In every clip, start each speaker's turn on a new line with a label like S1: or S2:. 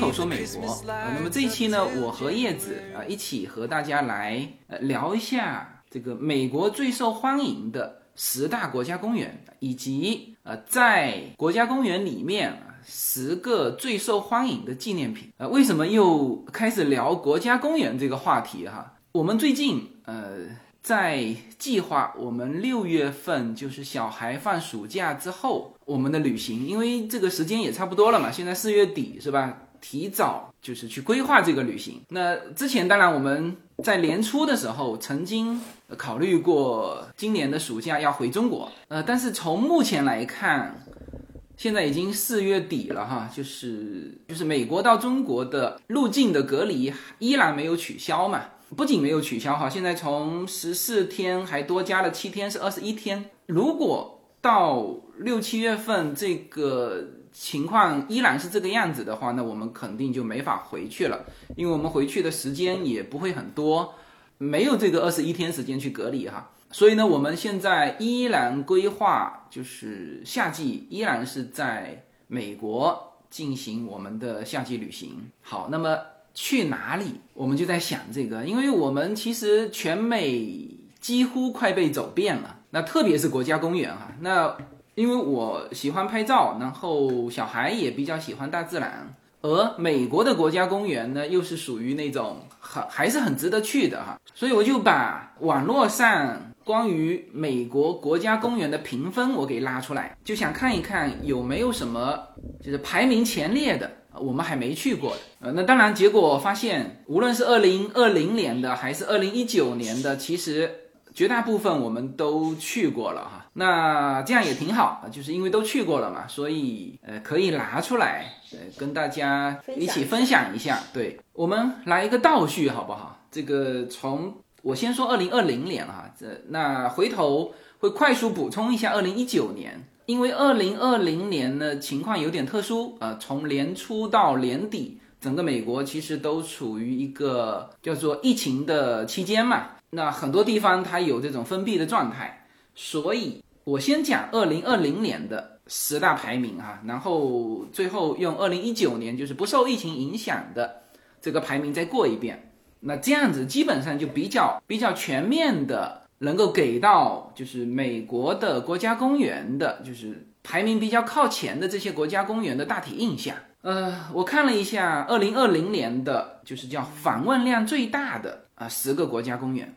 S1: 口说美国。那么这一期呢，我和叶子啊一起和大家来呃聊一下这个美国最受欢迎的十大国家公园，以及呃在国家公园里面啊十个最受欢迎的纪念品。呃，为什么又开始聊国家公园这个话题哈？我们最近呃在计划我们六月份就是小孩放暑假之后我们的旅行，因为这个时间也差不多了嘛，现在四月底是吧？提早就是去规划这个旅行。那之前当然我们在年初的时候曾经考虑过今年的暑假要回中国，呃，但是从目前来看，现在已经四月底了哈，就是就是美国到中国的入境的隔离依然没有取消嘛。不仅没有取消哈，现在从十四天还多加了七天，是二十一天。如果到六七月份这个情况依然是这个样子的话，那我们肯定就没法回去了，因为我们回去的时间也不会很多，没有这个二十一天时间去隔离哈。所以呢，我们现在依然规划就是夏季依然是在美国进行我们的夏季旅行。好，那么。去哪里？我们就在想这个，因为我们其实全美几乎快被走遍了。那特别是国家公园哈，那因为我喜欢拍照，然后小孩也比较喜欢大自然，而美国的国家公园呢，又是属于那种很还是很值得去的哈。所以我就把网络上关于美国国家公园的评分我给拉出来，就想看一看有没有什么就是排名前列的。我们还没去过的，呃，那当然，结果发现，无论是二零二零年的还是二零一九年的，其实绝大部分我们都去过了哈。那这样也挺好，就是因为都去过了嘛，所以呃，可以拿出来呃跟大家一起分享一下。对我们来一个倒叙好不好？这个从我先说二零二零年哈，这那回头会快速补充一下二零一九年。因为二零二零年呢情况有点特殊啊，从年初到年底，整个美国其实都处于一个叫做疫情的期间嘛。那很多地方它有这种封闭的状态，所以我先讲二零二零年的十大排名哈，然后最后用二零一九年就是不受疫情影响的这个排名再过一遍。那这样子基本上就比较比较全面的。能够给到就是美国的国家公园的，就是排名比较靠前的这些国家公园的大体印象。呃，我看了一下二零二零年的，就是叫访问量最大的啊十个国家公园。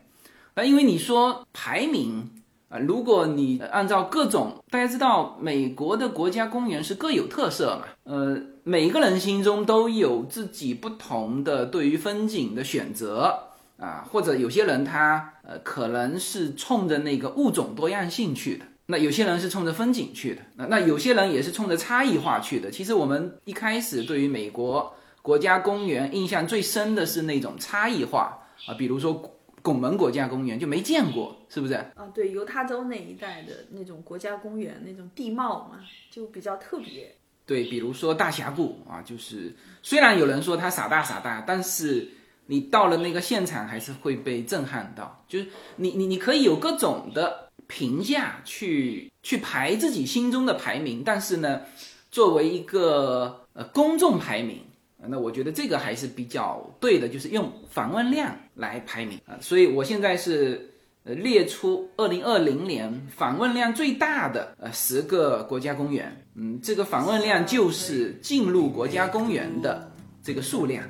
S1: 那，因为你说排名如果你按照各种，大家知道美国的国家公园是各有特色嘛，呃，每个人心中都有自己不同的对于风景的选择。啊，或者有些人他呃可能是冲着那个物种多样性去的，那有些人是冲着风景去的，那那有些人也是冲着差异化去的。其实我们一开始对于美国国家公园印象最深的是那种差异化啊，比如说拱门国家公园就没见过，是不是？
S2: 啊，对，犹他州那一带的那种国家公园，那种地貌嘛，就比较特别。
S1: 对，比如说大峡谷啊，就是虽然有人说它傻大傻大，但是。你到了那个现场还是会被震撼到，就是你你你可以有各种的评价去去排自己心中的排名，但是呢，作为一个呃公众排名，那我觉得这个还是比较对的，就是用访问量来排名啊。所以我现在是呃列出二零二零年访问量最大的呃十个国家公园，嗯，这个访问量就是进入国家公园的这个数量。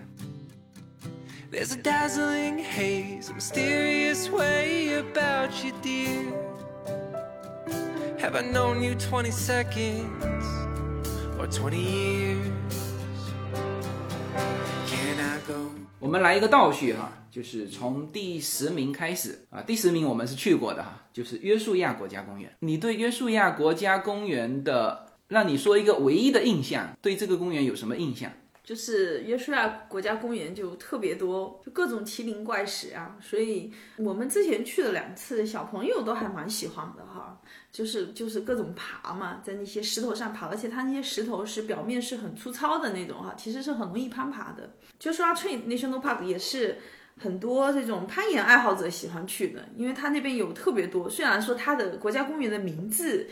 S1: There's a dazzling haze, a mysterious way about you, dear. Have I known you twenty seconds or twenty years? 我们来一个倒叙哈，就是从第十名开始啊。第十名我们是去过的哈，就是约书亚国家公园。你对约书亚国家公园的，让你说一个唯一的印象，对这个公园有什么印象？
S2: 就是约书亚国家公园就特别多，就各种奇灵怪石啊，所以我们之前去了两次，小朋友都还蛮喜欢的哈。就是就是各种爬嘛，在那些石头上爬，而且它那些石头是表面是很粗糙的那种哈，其实是很容易攀爬的。就说 National Park 也是很多这种攀岩爱好者喜欢去的，因为它那边有特别多。虽然说它的国家公园的名字。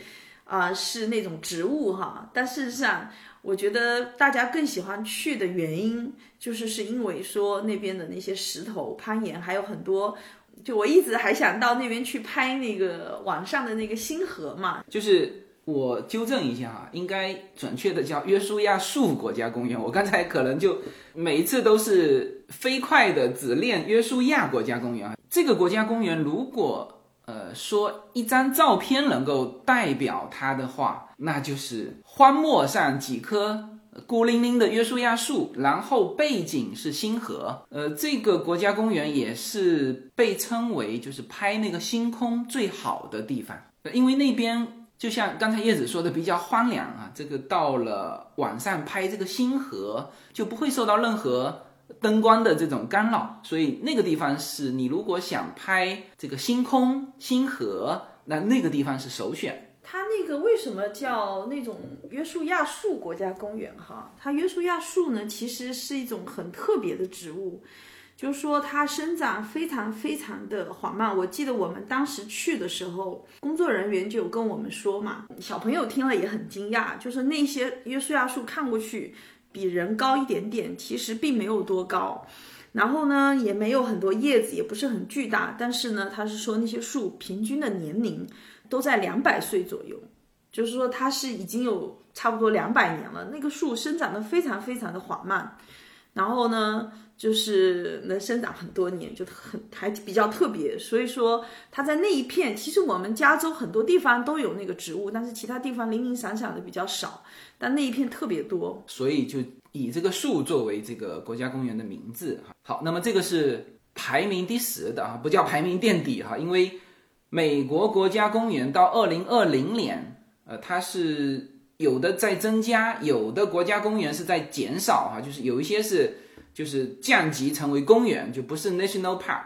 S2: 啊、是那种植物哈，但事实上，我觉得大家更喜欢去的原因，就是是因为说那边的那些石头攀岩，还有很多。就我一直还想到那边去拍那个网上的那个星河嘛，
S1: 就是我纠正一下哈，应该准确的叫约书亚树国家公园。我刚才可能就每一次都是飞快的只练约书亚国家公园啊。这个国家公园如果呃说一张照片能够代表它的话，那就是荒漠上几棵。孤零零的约书亚树，然后背景是星河。呃，这个国家公园也是被称为就是拍那个星空最好的地方，因为那边就像刚才叶子说的比较荒凉啊，这个到了晚上拍这个星河就不会受到任何灯光的这种干扰，所以那个地方是你如果想拍这个星空星河，那那个地方是首选。
S2: 它那个为什么叫那种约书亚树国家公园哈？它约书亚树呢，其实是一种很特别的植物，就是说它生长非常非常的缓慢。我记得我们当时去的时候，工作人员就有跟我们说嘛，小朋友听了也很惊讶，就是那些约书亚树看过去比人高一点点，其实并没有多高。然后呢，也没有很多叶子，也不是很巨大，但是呢，他是说那些树平均的年龄都在两百岁左右，就是说它是已经有差不多两百年了。那个树生长的非常非常的缓慢，然后呢，就是能生长很多年，就很还比较特别。所以说它在那一片，其实我们加州很多地方都有那个植物，但是其他地方零零散散的比较少，但那一片特别多。
S1: 所以就以这个树作为这个国家公园的名字哈。好，那么这个是排名第十的啊，不叫排名垫底哈，因为美国国家公园到二零二零年，呃，它是有的在增加，有的国家公园是在减少哈，就是有一些是就是降级成为公园，就不是 national park。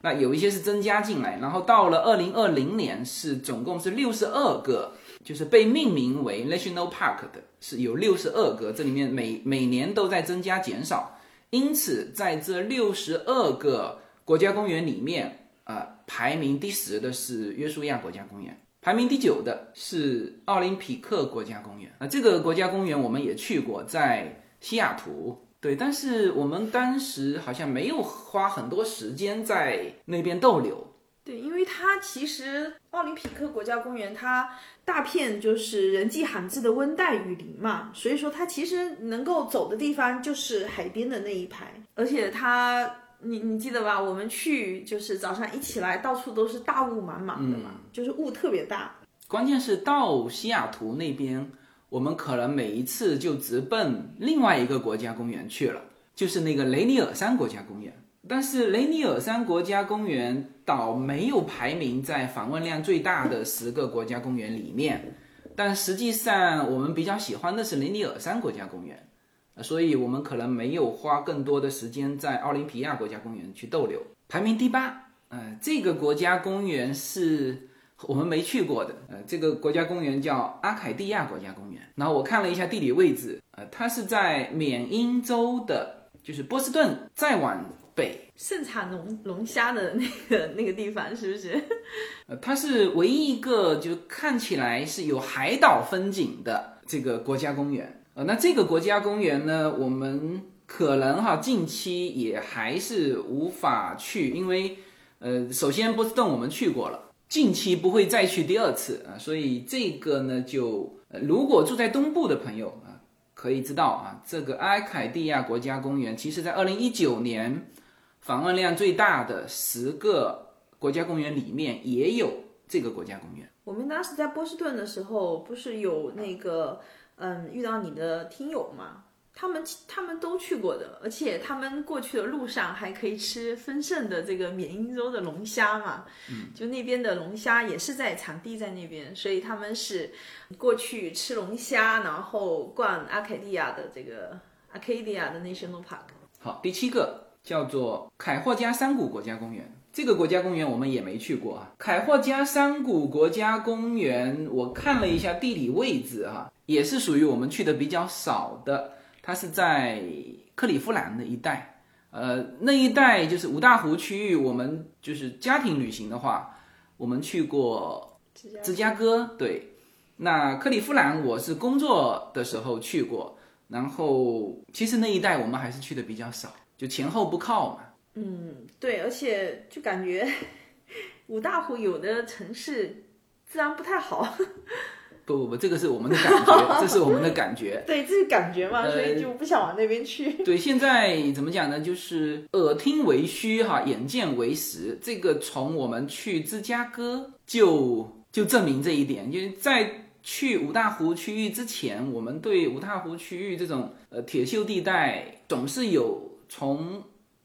S1: 那有一些是增加进来，然后到了二零二零年是总共是六十二个，就是被命名为 national park 的，是有六十二个，这里面每每年都在增加减少。因此，在这六十二个国家公园里面，呃，排名第十的是约书亚国家公园，排名第九的是奥林匹克国家公园。啊、这个国家公园我们也去过，在西雅图。对，但是我们当时好像没有花很多时间在那边逗留。
S2: 对，因为它其实奥林匹克国家公园，它大片就是人迹罕至的温带雨林嘛，所以说它其实能够走的地方就是海边的那一排，而且它，你你记得吧？我们去就是早上一起来，到处都是大雾满满的嘛，就是雾特别大。
S1: 关键是到西雅图那边，我们可能每一次就直奔另外一个国家公园去了，就是那个雷尼尔山国家公园。但是雷尼尔山国家公园岛没有排名在访问量最大的十个国家公园里面，但实际上我们比较喜欢的是雷尼尔山国家公园，呃所以我们可能没有花更多的时间在奥林匹亚国家公园去逗留。排名第八，呃，这个国家公园是我们没去过的，呃，这个国家公园叫阿凯蒂亚国家公园。然后我看了一下地理位置，呃，它是在缅因州的，就是波士顿再往北，
S2: 盛产龙龙虾的那个那个地方是不是？
S1: 呃，它是唯一一个就看起来是有海岛风景的这个国家公园。呃，那这个国家公园呢，我们可能哈近期也还是无法去，因为呃，首先波士顿我们去过了，近期不会再去第二次啊、所以这个呢就、如果住在东部的朋友啊、可以知道啊，这个阿凯蒂亚国家公园，其实在二零一九年访问量最大的十个国家公园里面也有这个国家公园。
S2: 我们当时在波士顿的时候，不是有那个嗯遇到你的听友嘛？他们他们都去过的，而且他们过去的路上还可以吃丰盛的这个缅因州的龙虾嘛。嗯，就那边的龙虾也是在产地在那边，所以他们是过去吃龙虾，然后逛阿凯蒂亚的这个 Arcadia 的 National Park。
S1: 好，第七个叫做凯霍加山谷国家公园。这个国家公园我们也没去过啊。凯霍加山谷国家公园，我看了一下地理位置哈、也是属于我们去的比较少的。它是在克利夫兰的一带，呃，那一带就是五大湖区域。我们就是家庭旅行的话，我们去过芝加哥，对，那克利夫兰我是工作的时候去过，然后其实那一带我们还是去的比较少，就前后不靠嘛。
S2: 嗯，对，而且就感觉五大湖有的城市治安不太好。
S1: 不不不，这个是我们的感觉，这是我们的感觉。
S2: 对，这是感觉嘛，所以就不想往那边去。
S1: 对，现在怎么讲呢？就是耳听为虚哈，眼见为实。这个从我们去芝加哥就就证明这一点，因为在去五大湖区域之前，我们对五大湖区域这种呃铁锈地带总是有从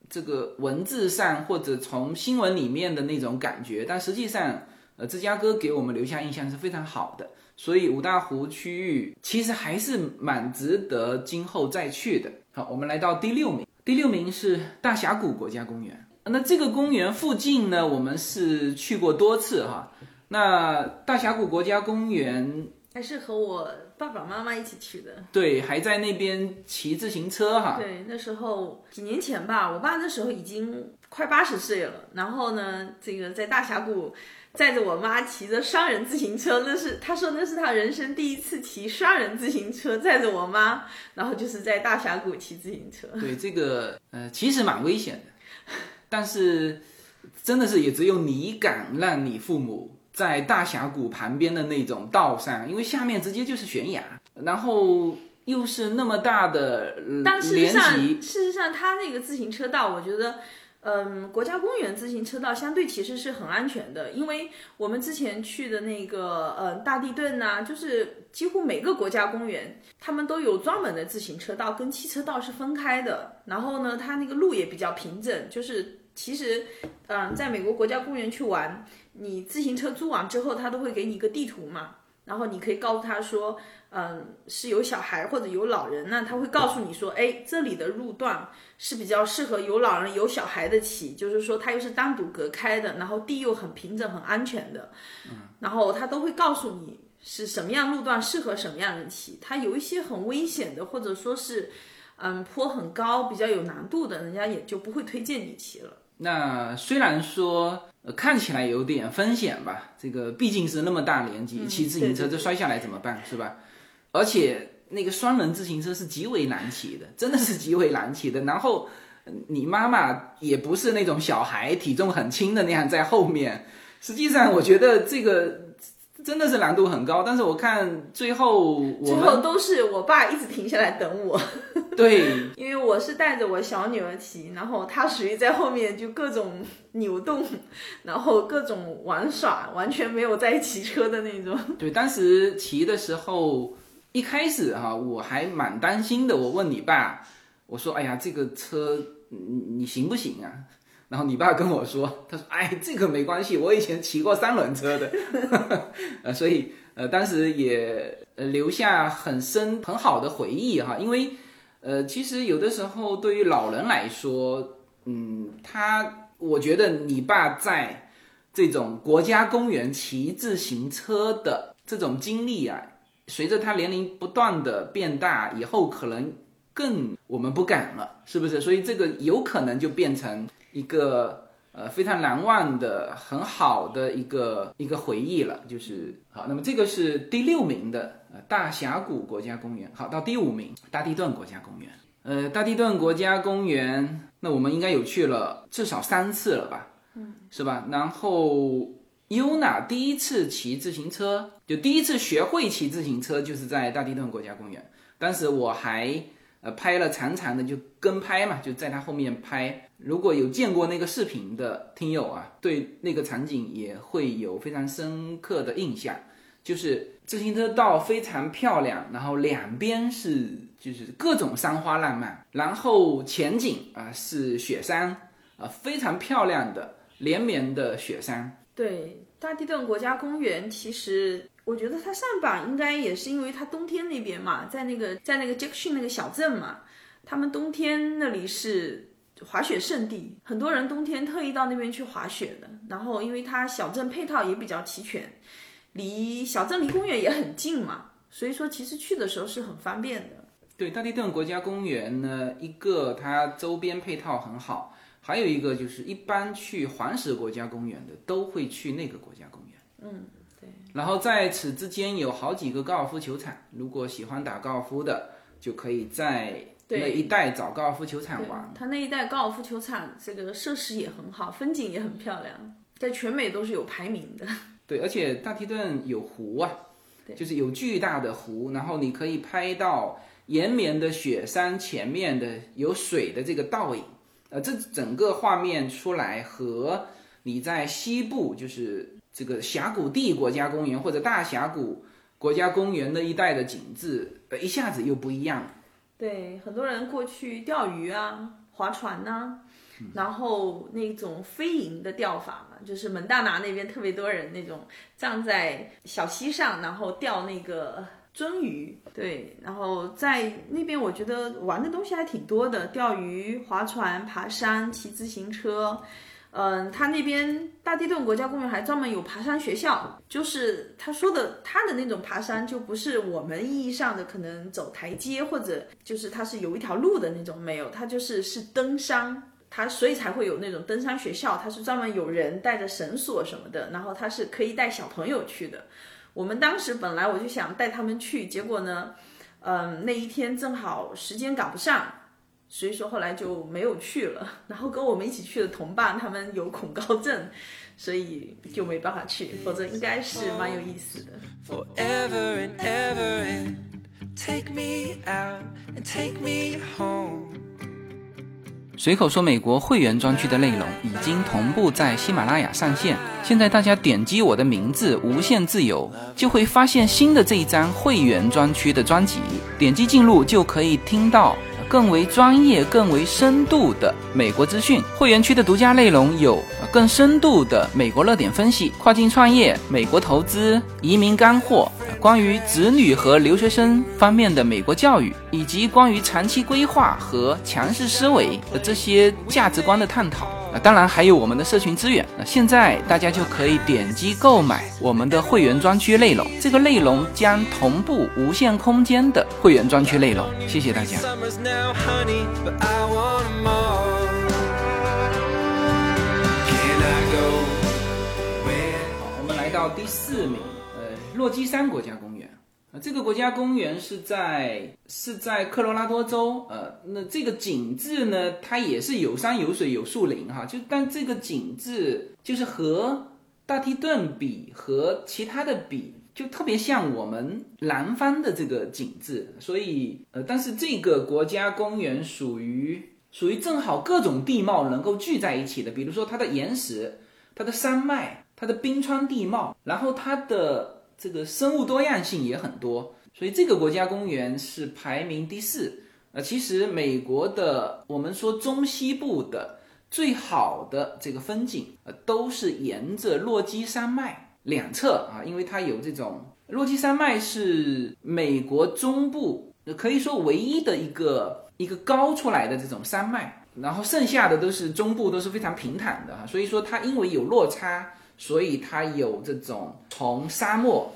S1: 这个文字上或者从新闻里面的那种感觉，但实际上呃芝加哥给我们留下印象是非常好的。所以五大湖区域其实还是蛮值得今后再去的。好，我们来到第六名，第六名是大峡谷国家公园。那这个公园附近呢，我们是去过多次哈。那大峡谷国家公园
S2: 还是和我爸爸妈妈一起去的。
S1: 对，还在那边骑自行车哈。
S2: 对，那时候几年前吧，我爸那时候已经快八十岁了。然后呢，这个在大峡谷。载着我妈骑着双人自行车，那是他说那是他人生第一次骑双人自行车，载着我妈，然后就是在大峡谷骑自行车。
S1: 对这个呃，其实蛮危险的，但是真的是也只有你敢让你父母在大峡谷旁边的那种道上，因为下面直接就是悬崖，然后又是那么大的
S2: 但事实上，事实上他那个自行车道，我觉得。嗯，国家公园自行车道相对其实是很安全的，因为我们之前去的那个呃大地顿呐，就是几乎每个国家公园，他们都有专门的自行车道，跟汽车道是分开的。然后呢，它那个路也比较平整，就是其实，嗯，在美国国家公园去玩，你自行车租完之后，他都会给你一个地图嘛，然后你可以告诉他说。嗯，是有小孩或者有老人那，他会告诉你说，哎，这里的路段是比较适合有老人有小孩的骑，就是说它又是单独隔开的，然后地又很平整很安全的，嗯，然后他都会告诉你是什么样路段适合什么样人骑，它有一些很危险的或者说是，嗯，坡很高比较有难度的，人家也就不会推荐你骑了。
S1: 那虽然说看起来有点风险吧，这个毕竟是那么大年纪骑自行车，这摔下来怎么办，是吧？而且那个双人自行车是极为难骑的，真的是极为难骑的。然后你妈妈也不是那种小孩，体重很轻的那样在后面。实际上，我觉得这个真的是难度很高。但是我看最后，
S2: 最后都是我爸一直停下来等我。
S1: 对，
S2: 因为我是带着我小女儿骑，然后她属于在后面就各种扭动，然后各种玩耍，完全没有在骑车的那种。
S1: 对，当时骑的时候。一开始哈，我还蛮担心的。我问你爸，我说：“哎呀，这个车你你行不行啊？”然后你爸跟我说：“他说，哎，这个没关系，我以前骑过三轮车的。”呃，所以呃，当时也呃留下很深很好的回忆哈。因为呃，其实有的时候对于老人来说，嗯，他我觉得你爸在这种国家公园骑自行车的这种经历啊。随着他年龄不断的变大，以后可能更我们不敢了，是不是？所以这个有可能就变成一个呃非常难忘的很好的一个一个回忆了。就是好，那么这个是第六名的呃大峡谷国家公园。好，到第五名大地顿国家公园。呃，大地顿国家公园，那我们应该有去了至少三次了吧？嗯，是吧？然后。尤娜第一次骑自行车，就第一次学会骑自行车，就是在大地顿国家公园。当时我还呃拍了长长的就跟拍嘛，就在他后面拍。如果有见过那个视频的听友啊，对那个场景也会有非常深刻的印象。就是自行车道非常漂亮，然后两边是就是各种山花烂漫，然后前景啊是雪山啊，非常漂亮的连绵的雪山。
S2: 对大地顿国家公园，其实我觉得它上榜应该也是因为它冬天那边嘛，在那个在那个杰克逊那个小镇嘛，他们冬天那里是滑雪圣地，很多人冬天特意到那边去滑雪的。然后因为它小镇配套也比较齐全，离小镇离公园也很近嘛，所以说其实去的时候是很方便的。
S1: 对大地顿国家公园呢，一个它周边配套很好。还有一个就是，一般去黄石国家公园的都会去那个国家公园。
S2: 嗯，对，
S1: 然后在此之间有好几个高尔夫球场，如果喜欢打高尔夫的，就可以在那一带找高尔夫球场玩。
S2: 它那一带高尔夫球场这个设施也很好，风景也很漂亮，在全美都是有排名的。
S1: 对，而且大提顿有湖啊，就是有巨大的湖，然后你可以拍到延绵的雪山前面的有水的这个倒影，呃，这整个画面出来和你在西部就是这个峡谷地国家公园或者大峡谷国家公园那一带的景致，呃，一下子又不一样。
S2: 对，很多人过去钓鱼啊、划船呐、然后那种飞蝇的钓法嘛，就是蒙大拿那边特别多人那种站在小溪上，然后钓那个鳟鱼。对，然后在那边我觉得玩的东西还挺多的，钓鱼、划船、爬山、骑自行车。嗯，他那边大地洞国家公园还专门有爬山学校，就是他说的他的那种爬山，就不是我们意义上的可能走台阶或者就是它是有一条路的那种，没有，它就是是登山，它所以才会有那种登山学校，它是专门有人带着绳索什么的，然后它是可以带小朋友去的。我们当时本来我就想带他们去，结果呢，嗯，那一天正好时间赶不上。所以说后来就没有去了，然后跟我们一起去的同伴他们有恐高症，所以就没办法去，否则应该是蛮有意思的。
S3: forever and ever and take me out and take me home.
S1: 随口说美国会员专区的内容已经同步在喜马拉雅上线，现在大家点击我的名字“无限自由”，就会发现新的这一张会员专区的专辑，点击进入就可以听到更为专业、更为深度的美国资讯。会员区的独家内容有更深度的美国热点分析、跨境创业、美国投资、移民干货。关于子女和留学生方面的美国教育，以及关于长期规划和强势思维的这些价值观的探讨。啊，当然还有我们的社群资源。那现在大家就可以点击购买我们的会员专区内容，这个内容将同步无限空间的会员专区内容。谢谢大家。好，我们来到第四名，呃，洛基山国家公这个国家公园是在是在科罗拉多州，呃，那这个景致呢，它也是有山有水有树林哈，就但这个景致就是和大提顿比和其他的比，就特别像我们南方的这个景致，所以呃，但是这个国家公园属于属于正好各种地貌能够聚在一起的，比如说它的岩石、它的山脉、它的冰川地貌，然后它的这个生物多样性也很多，所以这个国家公园是排名第四。呃，其实美国的我们说中西部的最好的这个风景，呃，都是沿着落基山脉两侧啊，因为它有这种落基山脉是美国中部可以说唯一的一个一个高出来的这种山脉，然后剩下的都是中部都是非常平坦的哈，所以说它因为有落差，所以它有这种从沙漠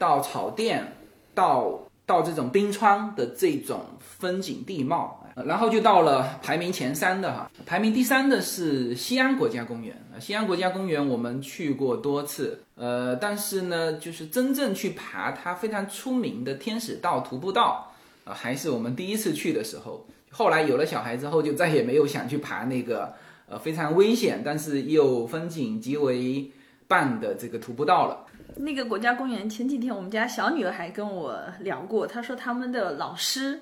S1: 到草甸到到这种冰川的这种风景地貌，然后就到了排名前三的哈，排名第三的是西安国家公园啊，西安国家公园我们去过多次，呃，但是呢，就是真正去爬它非常出名的天使道徒步道，啊，还是我们第一次去的时候，后来有了小孩之后，就再也没有想去爬那个呃非常危险，但是又风景极为棒的这个徒步道了。
S2: 那个国家公园前几天我们家小女儿还跟我聊过，她说他们的老师，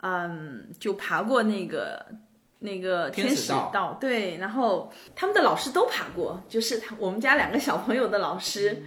S2: 嗯，就爬过那个那个天使
S1: 道
S2: 道，对，然后他们的老师都爬过，就是我们家两个小朋友的老师，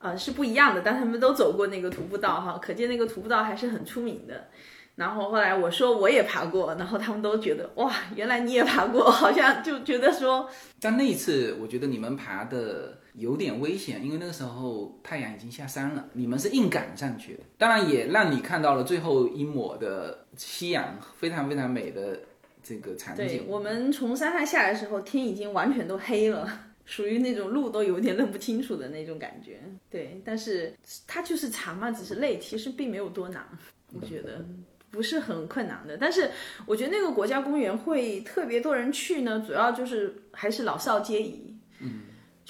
S2: 呃，是不一样的，但他们都走过那个徒步道哈，可见那个徒步道还是很出名的。然后后来我说我也爬过，然后他们都觉得哇，原来你也爬过，好像就觉得说
S1: 但那一次，我觉得你们爬的有点危险，因为那个时候太阳已经下山了，你们是硬赶上去的。当然也让你看到了最后一抹的夕阳，非常非常美的这个场
S2: 对
S1: 景。
S2: 我们从山上下来的时候，天已经完全都黑了，属于那种路都有点认不清楚的那种感觉。对，但是它就是长嘛，只是累，其实并没有多难，我觉得。不是很困难的，但是我觉得那个国家公园会特别多人去呢，主要就是还是老少皆宜。嗯，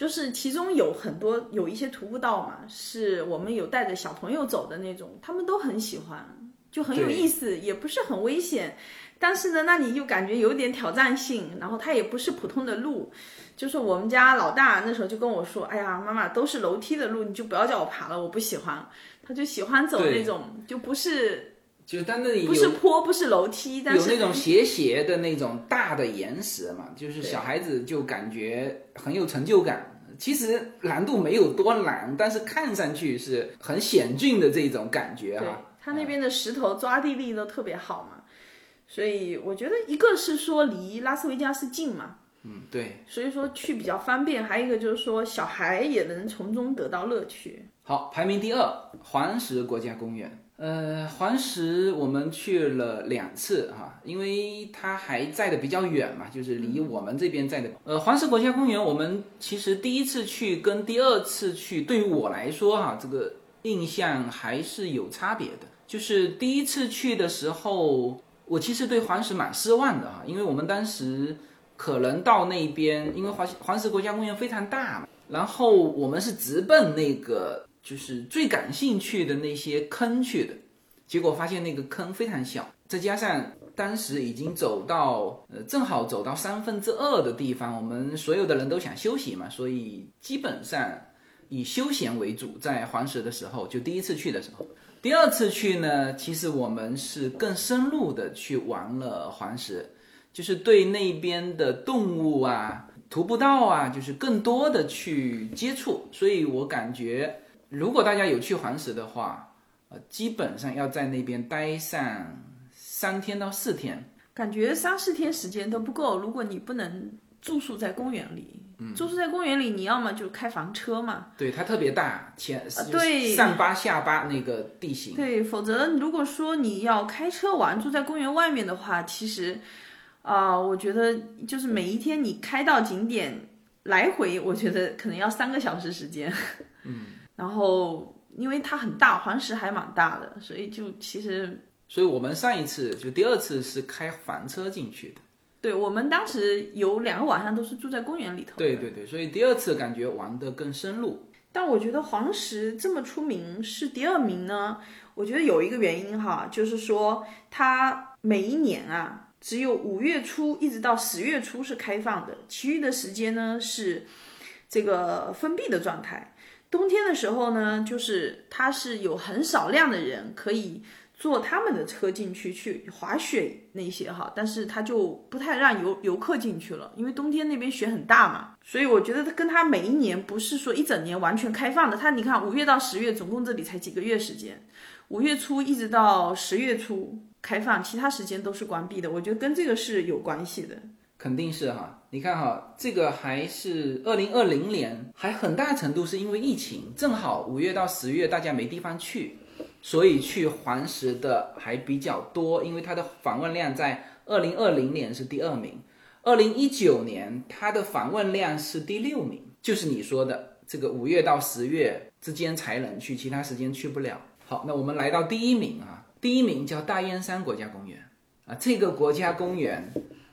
S2: 就是其中有很多有一些徒步道嘛，是我们有带着小朋友走的那种，他们都很喜欢，就很有意思，也不是很危险。但是呢，那你又感觉有点挑战性，然后它也不是普通的路，就是我们家老大那时候就跟我说：“哎呀，妈妈都是楼梯的路，你就不要叫我爬了，我不喜欢。”他就喜欢走那种就不是
S1: 就但那里
S2: 不是坡，不是楼梯，但是
S1: 有那种斜斜的那种大的岩石嘛，就是小孩子就感觉很有成就感。其实难度没有多难，但是看上去是很险峻的这种感觉
S2: 对
S1: 哈。
S2: 它那边的石头抓地力都特别好嘛，所以我觉得一个是说离拉斯维加斯近嘛，
S1: 嗯，对。
S2: 所以说去比较方便，还有一个就是说小孩也能从中得到乐趣。
S1: 好，排名第二，黄石国家公园。呃，黄石我们去了两次哈，因为它还在的比较远嘛，就是离我们这边在的。呃，黄石国家公园，我们其实第一次去跟第二次去，对于我来说哈，这个印象还是有差别的。就是第一次去的时候，我其实对黄石蛮失望的哈，因为我们当时可能到那边，因为黄黄石国家公园非常大嘛，然后我们是直奔那个就是最感兴趣的那些坑去的，结果发现那个坑非常小，再加上当时已经走到呃正好走到三分之二的地方，我们所有的人都想休息嘛，所以基本上以休闲为主，在黄石的时候，就第一次去的时候。第二次去呢，其实我们是更深入的去玩了黄石，就是对那边的动物啊、徒步道啊，就是更多的去接触。所以我感觉，如果大家有去黄石的话，呃，基本上要在那边待上三天到四天。
S2: 感觉三四天时间都不够，如果你不能住宿在公园里，嗯住宿在公园里，你要么就开房车嘛，
S1: 对，它特别大，前
S2: 对
S1: 上巴下巴那个地形。
S2: 对，否则如果说你要开车玩，住在公园外面的话，其实，啊、我觉得就是每一天你开到景点来回，我觉得可能要三个小时时间。嗯，然后因为它很大，黄石还蛮大的，所以就其实
S1: 所以我们上一次就第二次是开房车进去的。
S2: 对我们当时有两个晚上都是住在公园里头。
S1: 对对对，所以第二次感觉玩的更深入。
S2: 但我觉得黄石这么出名是第二名呢，我觉得有一个原因哈，就是说它每一年啊，只有五月初一直到十月初是开放的，其余的时间呢是这个封闭的状态。冬天的时候呢，就是它是有很少量的人可以坐他们的车进去去滑雪那些哈，但是它就不太让游游客进去了，因为冬天那边雪很大嘛，所以我觉得它跟它每一年不是说一整年完全开放的，它你看五月到十月总共这里才几个月时间，五月初一直到十月初开放，其他时间都是关闭的，我觉得跟这个是有关系的。
S1: 肯定是哈，你看哈，这个还是二零二零年，还很大程度是因为疫情，正好五月到十月大家没地方去，所以去黄石的还比较多，因为它的访问量在二零二零年是第二名，二零一九年它的访问量是第六名，就是你说的这个五月到十月之间才能去，其他时间去不了。好，那我们来到第一名啊，第一名叫大燕山国家公园啊，这个国家公园。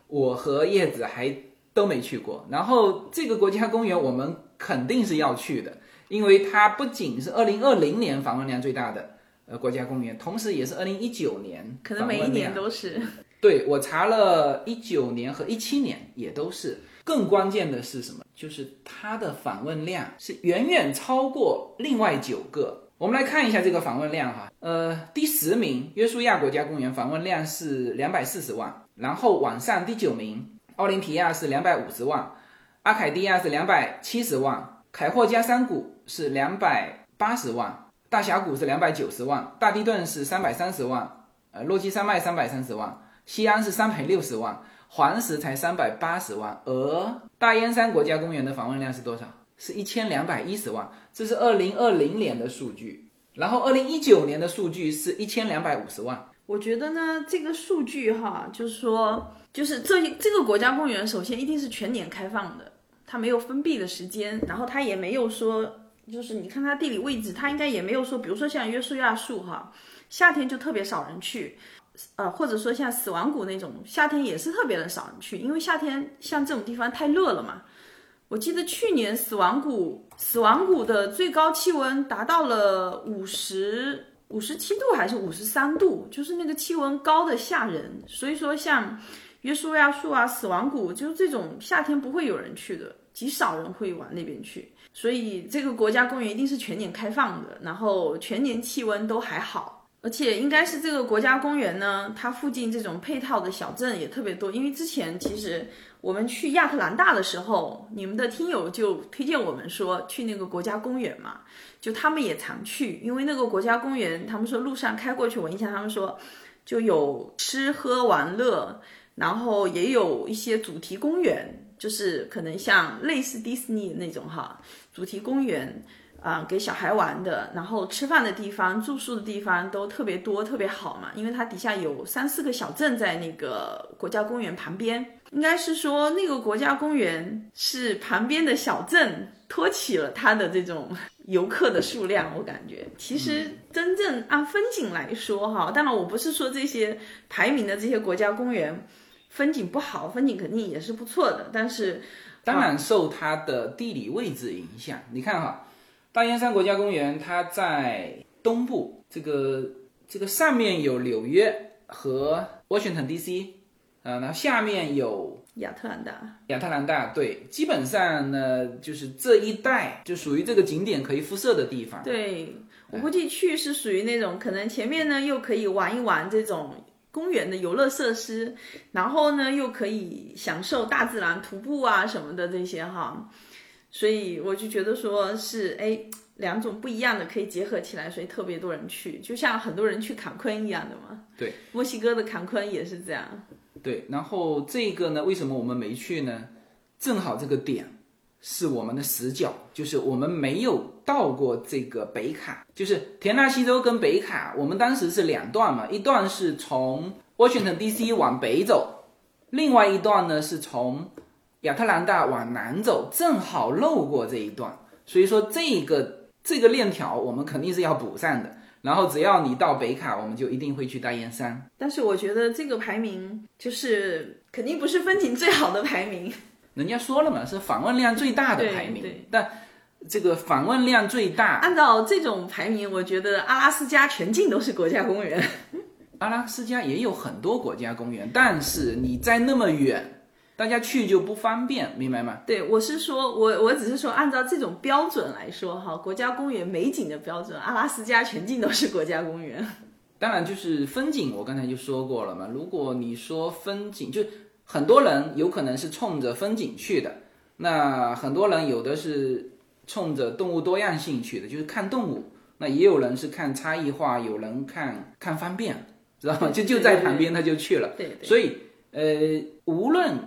S1: 我和叶子还都没去过，然后这个国家公园我们肯定是要去的，因为它不仅是二零二零年访问量最大的呃国家公园，同时也是二零一九年
S2: 可能每一年都是。
S1: 对我查了一九年和一七年也都是。更关键的是什么？就是它的访问量是远远超过另外九个。我们来看一下这个访问量哈，呃，第十名约书亚国家公园访问量是两百四十万。然后往上第九名，奥林匹亚是两百五十万，阿凯蒂亚是两百七十万，凯霍加山谷是两百八十万，大峡谷是两百九十万，大地顿是三百三十万，呃，落基山脉三百三十万，西安是三百六十万，黄石才三百八十万，而大燕山国家公园的访问量是多少？是一千两百一十万，这是二零二零年的数据，然后二零一九年的数据是一千两百五十万。
S2: 我觉得呢，这个数据哈，就是说，就是这这个国家公园，首先一定是全年开放的，它没有封闭的时间，然后它也没有说，就是你看它地理位置，它应该也没有说，比如说像约书亚树哈，夏天就特别少人去，呃，或者说像死亡谷那种，夏天也是特别的少人去，因为夏天像这种地方太热了嘛，我记得去年死亡谷死亡谷的最高气温达到了五十五十七度还是五十三度，就是那个气温高的吓人。所以说，像约书亚树啊、死亡谷，就是这种夏天不会有人去的，极少人会往那边去。所以这个国家公园一定是全年开放的，然后全年气温都还好，而且应该是这个国家公园呢，它附近这种配套的小镇也特别多。因为之前其实我们去亚特兰大的时候，你们的听友就推荐我们说去那个国家公园嘛，就他们也常去，因为那个国家公园，他们说路上开过去，我印象他们说就有吃喝玩乐，然后也有一些主题公园。就是可能像类似迪士尼那种哈，主题公园啊，给小孩玩的，然后吃饭的地方、住宿的地方都特别多，特别好嘛。因为它底下有三四个小镇在那个国家公园旁边，应该是说那个国家公园是旁边的小镇托起了它的这种游客的数量。我感觉，其实真正按风景来说哈，当然我不是说这些排名的这些国家公园。风景不好，风景肯定也是不错的，但是
S1: 当然受它的地理位置影响。你看哈，大雁山国家公园它在东部，这个这个上面有纽约和 Washington D.C.，啊，然后下面有
S2: 亚特兰大。
S1: 亚特兰大对，基本上呢就是这一带就属于这个景点可以辐射的地方。
S2: 对我估计去是属于那种可能前面呢又可以玩一玩这种。公园的游乐设施，然后呢，又可以享受大自然徒步啊什么的这些哈，所以我就觉得说是哎，两种不一样的可以结合起来，所以特别多人去，就像很多人去坎昆一样的嘛。
S1: 对，
S2: 墨西哥的坎昆也是这样。
S1: 对，然后这个呢，为什么我们没去呢？正好这个点。是我们的死角，就是我们没有到过这个北卡，就是田纳西州跟北卡，我们当时是两段嘛，一段是从 Washington D.C. 往北走，另外一段呢是从亚特兰大往南走，正好漏过这一段，所以说这个这个链条我们肯定是要补上的。然后只要你到北卡，我们就一定会去大雁山。
S2: 但是我觉得这个排名就是肯定不是风景最好的排名。
S1: 人家说了嘛，是访问量最大的排名，但这个访问量最大，
S2: 按照这种排名，我觉得阿拉斯加全境都是国家公园。
S1: 阿拉斯加也有很多国家公园，但是你在那么远，大家去就不方便，明白吗？
S2: 对，我是说，我我只是说，按照这种标准来说，哈，国家公园美景的标准，阿拉斯加全境都是国家公园。
S1: 当然，就是风景，我刚才就说过了嘛。如果你说风景，就。很多人有可能是冲着风景去的，那很多人有的是冲着动物多样性去的，就是看动物。那也有人是看差异化，有人看看方便，知道吗？就就在旁边他就去了。
S2: 对。
S1: 所以，呃，无论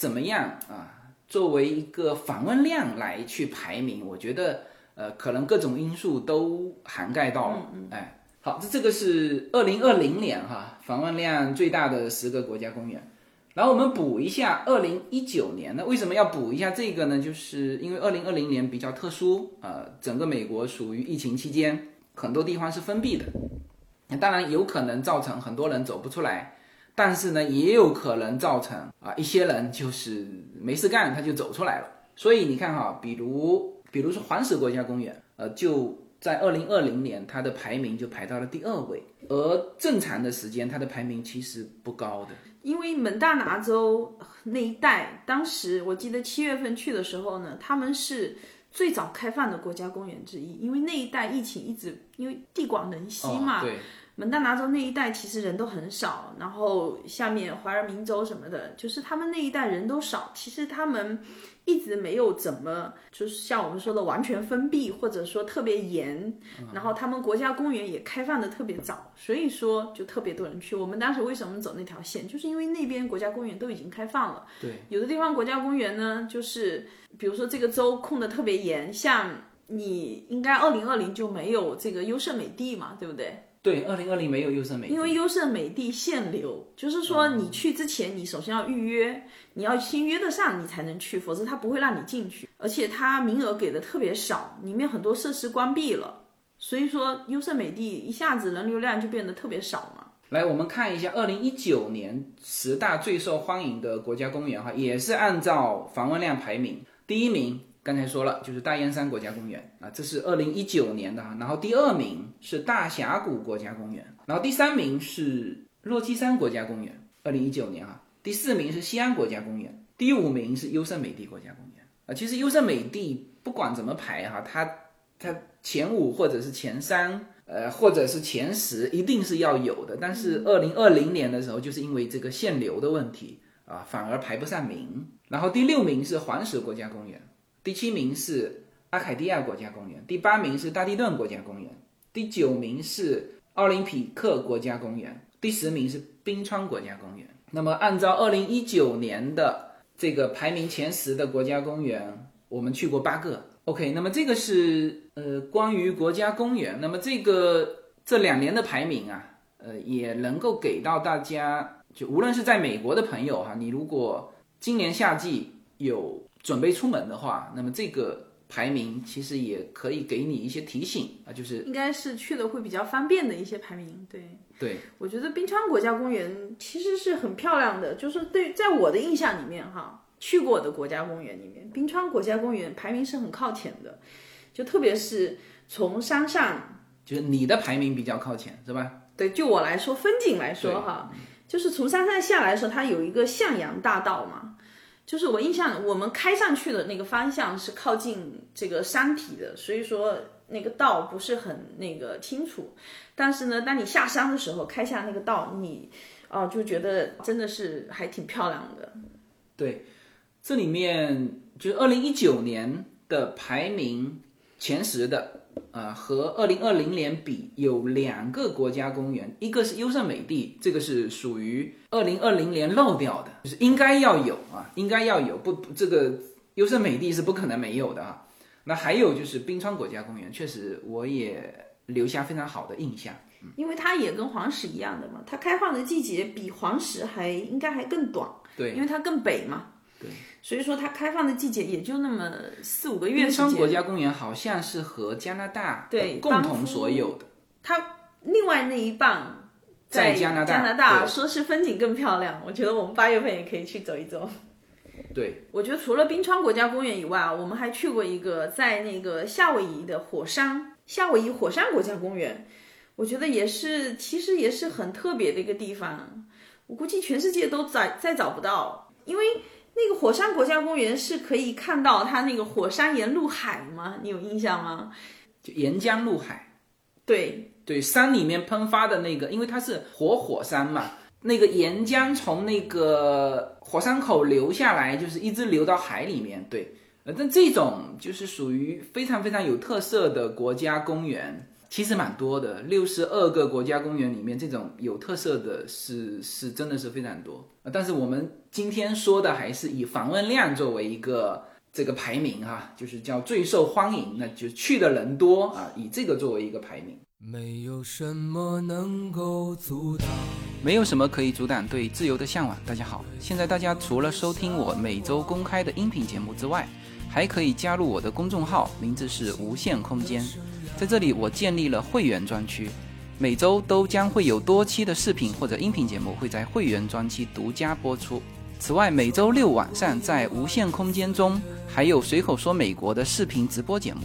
S1: 怎么样啊，作为一个访问量来去排名，我觉得呃，可能各种因素都涵盖到了。哎，好，这这个是二零二零年哈访问量最大的十个国家公园。然后我们补一下二零一九年，那为什么要补一下这个呢？就是因为二零二零年比较特殊，呃，整个美国属于疫情期间，很多地方是封闭的，那当然有可能造成很多人走不出来，但是呢，也有可能造成啊一些人就是没事干他就走出来了。所以你看哈，比如比如说黄石国家公园，呃，就在二零二零年它的排名就排到了第二位，而正常的时间它的排名其实不高的。
S2: 因为蒙大拿州那一带，当时我记得七月份去的时候呢，他们是最早开放的国家公园之一。因为那一带疫情一直，因为地广人稀嘛，蒙大拿州那一带其实人都很少，然后下面华人民州什么的，就是他们那一带人都少，其实他们。一直没有怎么，就是像我们说的完全封闭，或者说特别严。然后他们国家公园也开放的特别早，所以说就特别多人去。我们当时为什么走那条线，就是因为那边国家公园都已经开放了。
S1: 对，
S2: 有的地方国家公园呢，就是比如说这个州控的特别严，像你应该二零二零就没有这个优胜美地嘛，对不对？
S1: 对，二零二零没有优胜美地，
S2: 因为优胜美地限流，就是说你去之前，你首先要预约，你要先约得上，你才能去，否则他不会让你进去。而且他名额给的特别少，里面很多设施关闭了，所以说优胜美地一下子人流量就变得特别少嘛。
S1: 来，我们看一下二零一九年十大最受欢迎的国家公园哈，也是按照访问量排名。第一名刚才说了，就是大雁山国家公园啊，这是二零一九年的哈。然后第二名是大峡谷国家公园，然后第三名是落基山国家公园，二零一九年啊。第四名是西安国家公园，第五名是优胜美地国家公园啊。其实优胜美地不管怎么排哈，它它前五或者是前三，呃，或者是前十，一定是要有的。但是二零二零年的时候，就是因为这个限流的问题啊，反而排不上名。然后第六名是黄石国家公园，第七名是阿凯蒂亚国家公园，第八名是大地顿国家公园，第九名是奥林匹克国家公园，第十名是冰川国家公园。那么按照二零一九年的这个排名前十的国家公园，我们去过八个。OK，那么这个是呃关于国家公园。那么这个这两年的排名啊，呃也能够给到大家，就无论是在美国的朋友哈，你如果今年夏季有准备出门的话，那么这个排名其实也可以给你一些提醒啊，就是
S2: 应该是去的会比较方便的一些排名。对，
S1: 对
S2: 我觉得冰川国家公园其实是很漂亮的，就是对，在我的印象里面哈，去过的国家公园里面，冰川国家公园排名是很靠前的，就特别是从山上，
S1: 就是你的排名比较靠前是吧？
S2: 对，就我来说，风景来说哈，就是从山上下来的时候，它有一个向阳大道嘛。就是我印象，我们开上去的那个方向是靠近这个山体的，所以说那个道不是很那个清楚。但是呢，当你下山的时候，开下那个道，你哦、就觉得真的是还挺漂亮的。
S1: 对，这里面就是二零一九年的排名前十的，呃，和二零二零年比有两个国家公园，一个是优胜美地，这个是属于二零二零年漏掉的，就是应该要有啊，应该要有，不，不这个优胜美地是不可能没有的啊。那还有就是冰川国家公园，确实我也留下非常好的印象。
S2: 因为它也跟黄石一样的嘛，它开放的季节比黄石还应该还更短，
S1: 对，
S2: 因为它更北嘛。
S1: 对，
S2: 所以说它开放的季节也就那么四五个月
S1: 冰。川国家公园好像是和加拿大
S2: 对
S1: 共同所有的。
S2: 它另外那一半
S1: 在加拿大
S2: 加拿大说是风景更漂亮，我觉得我们八月份也可以去走一走。
S1: 对，
S2: 我觉得除了冰川国家公园以外啊，我们还去过一个在那个夏威夷的火山夏威夷火山国家公园，我觉得也是其实也是很特别的一个地方。我估计全世界都再再找不到，因为那个火山国家公园是可以看到它那个火山岩入海吗？你有印象吗？
S1: 就岩浆入海。
S2: 对，
S1: 对，山里面喷发的那个，因为它是活火山嘛，那个岩浆从那个火山口流下来，就是一直流到海里面。对，呃，但这种就是属于非常非常有特色的国家公园，其实蛮多的，六十二个国家公园里面，这种有特色的是是真的是非常多。但是我们今天说的还是以访问量作为一个这个排名哈、就是叫最受欢迎，那就去的人多啊，以这个作为一个排名。
S3: 没有什么能够阻挡。
S1: 没有什么可以阻挡对自由的向往。大家好，现在大家除了收听我每周公开的音频节目之外，还可以加入我的公众号，名字是无限空间。在这里，我建立了会员专区，每周都将会有多期的视频或者音频节目会在会员专区独家播出。此外，每周六晚上在无限空间中还有随口说美国的视频直播节目，